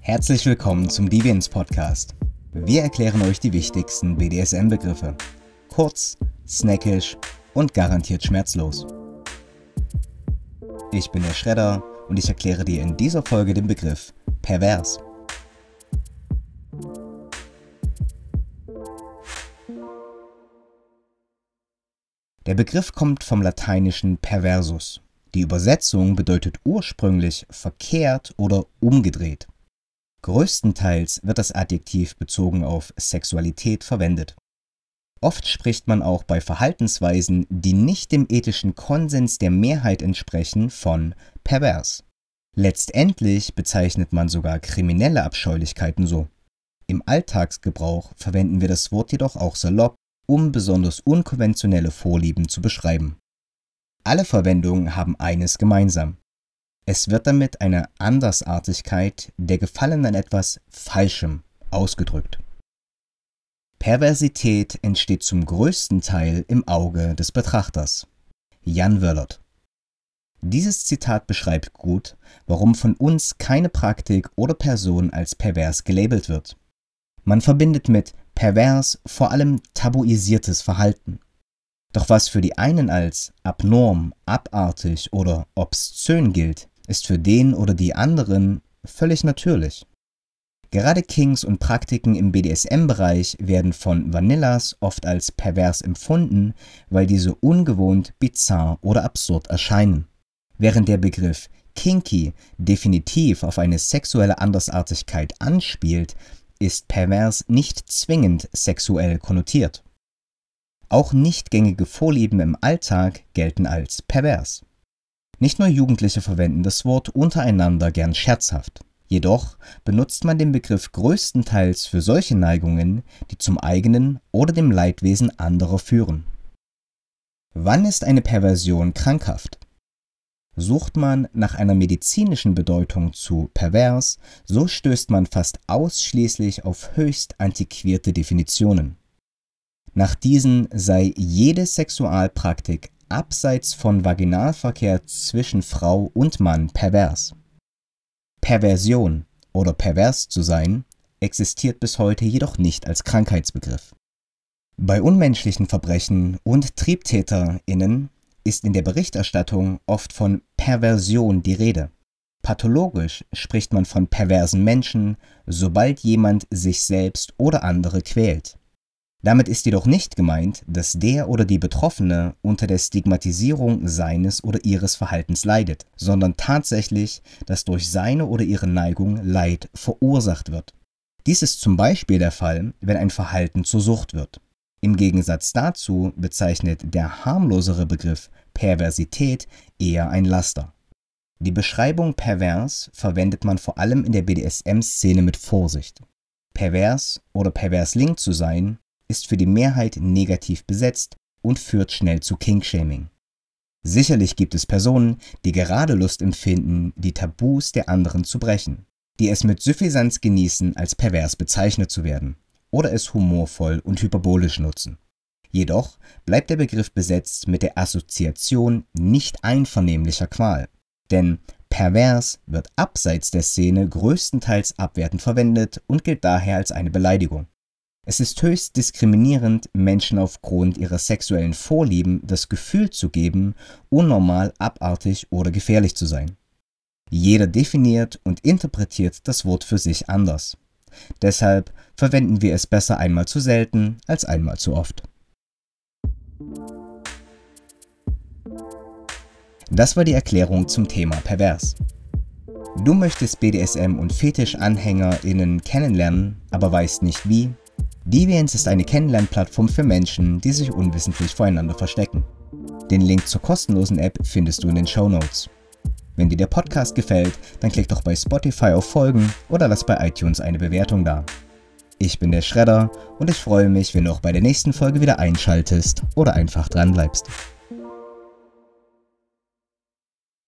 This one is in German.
Herzlich willkommen zum Deviants Podcast. Wir erklären euch die wichtigsten BDSM-Begriffe. Kurz, snackisch und garantiert schmerzlos. Ich bin der Schredder und ich erkläre dir in dieser Folge den Begriff pervers. Der Begriff kommt vom lateinischen perversus. Die Übersetzung bedeutet ursprünglich verkehrt oder umgedreht. Größtenteils wird das Adjektiv bezogen auf Sexualität verwendet. Oft spricht man auch bei Verhaltensweisen, die nicht dem ethischen Konsens der Mehrheit entsprechen, von pervers. Letztendlich bezeichnet man sogar kriminelle Abscheulichkeiten so. Im Alltagsgebrauch verwenden wir das Wort jedoch auch salopp, um besonders unkonventionelle Vorlieben zu beschreiben. Alle Verwendungen haben eines gemeinsam. Es wird damit eine Andersartigkeit der Gefallen an etwas Falschem ausgedrückt. Perversität entsteht zum größten Teil im Auge des Betrachters. Jan Wöllert. Dieses Zitat beschreibt gut, warum von uns keine Praktik oder Person als pervers gelabelt wird. Man verbindet mit pervers vor allem tabuisiertes Verhalten. Doch was für die einen als abnorm, abartig oder obszön gilt, ist für den oder die anderen völlig natürlich. Gerade Kings und Praktiken im BDSM-Bereich werden von Vanillas oft als pervers empfunden, weil diese ungewohnt, bizarr oder absurd erscheinen. Während der Begriff kinky definitiv auf eine sexuelle Andersartigkeit anspielt, ist pervers nicht zwingend sexuell konnotiert. Auch nicht gängige Vorlieben im Alltag gelten als pervers. Nicht nur Jugendliche verwenden das Wort untereinander gern scherzhaft. Jedoch benutzt man den Begriff größtenteils für solche Neigungen, die zum eigenen oder dem Leidwesen anderer führen. Wann ist eine Perversion krankhaft? Sucht man nach einer medizinischen Bedeutung zu pervers, so stößt man fast ausschließlich auf höchst antiquierte Definitionen. Nach diesen sei jede Sexualpraktik abseits von Vaginalverkehr zwischen Frau und Mann pervers. Perversion oder pervers zu sein existiert bis heute jedoch nicht als Krankheitsbegriff. Bei unmenschlichen Verbrechen und TriebtäterInnen ist in der Berichterstattung oft von Perversion die Rede. Pathologisch spricht man von perversen Menschen, sobald jemand sich selbst oder andere quält. Damit ist jedoch nicht gemeint, dass der oder die Betroffene unter der Stigmatisierung seines oder ihres Verhaltens leidet, sondern tatsächlich, dass durch seine oder ihre Neigung Leid verursacht wird. Dies ist zum Beispiel der Fall, wenn ein Verhalten zur Sucht wird. Im Gegensatz dazu bezeichnet der harmlosere Begriff Perversität eher ein Laster. Die Beschreibung pervers verwendet man vor allem in der BDSM-Szene mit Vorsicht. Pervers oder perversling zu sein ist für die Mehrheit negativ besetzt und führt schnell zu Kinkshaming. Sicherlich gibt es Personen, die gerade Lust empfinden, die Tabus der anderen zu brechen, die es mit Suffisanz genießen, als pervers bezeichnet zu werden, oder es humorvoll und hyperbolisch nutzen. Jedoch bleibt der Begriff besetzt mit der Assoziation nicht einvernehmlicher Qual, denn pervers wird abseits der Szene größtenteils abwertend verwendet und gilt daher als eine Beleidigung. Es ist höchst diskriminierend, Menschen aufgrund ihrer sexuellen Vorlieben das Gefühl zu geben, unnormal, abartig oder gefährlich zu sein. Jeder definiert und interpretiert das Wort für sich anders. Deshalb verwenden wir es besser einmal zu selten als einmal zu oft. Das war die Erklärung zum Thema pervers. Du möchtest BDSM und Fetisch-AnhängerInnen kennenlernen, aber weißt nicht wie? Deviants ist eine Kennenlernplattform für Menschen, die sich unwissentlich voreinander verstecken. Den Link zur kostenlosen App findest du in den Show Notes. Wenn dir der Podcast gefällt, dann klick doch bei Spotify auf Folgen oder lass bei iTunes eine Bewertung da. Ich bin der Schredder und ich freue mich, wenn du auch bei der nächsten Folge wieder einschaltest oder einfach dran bleibst.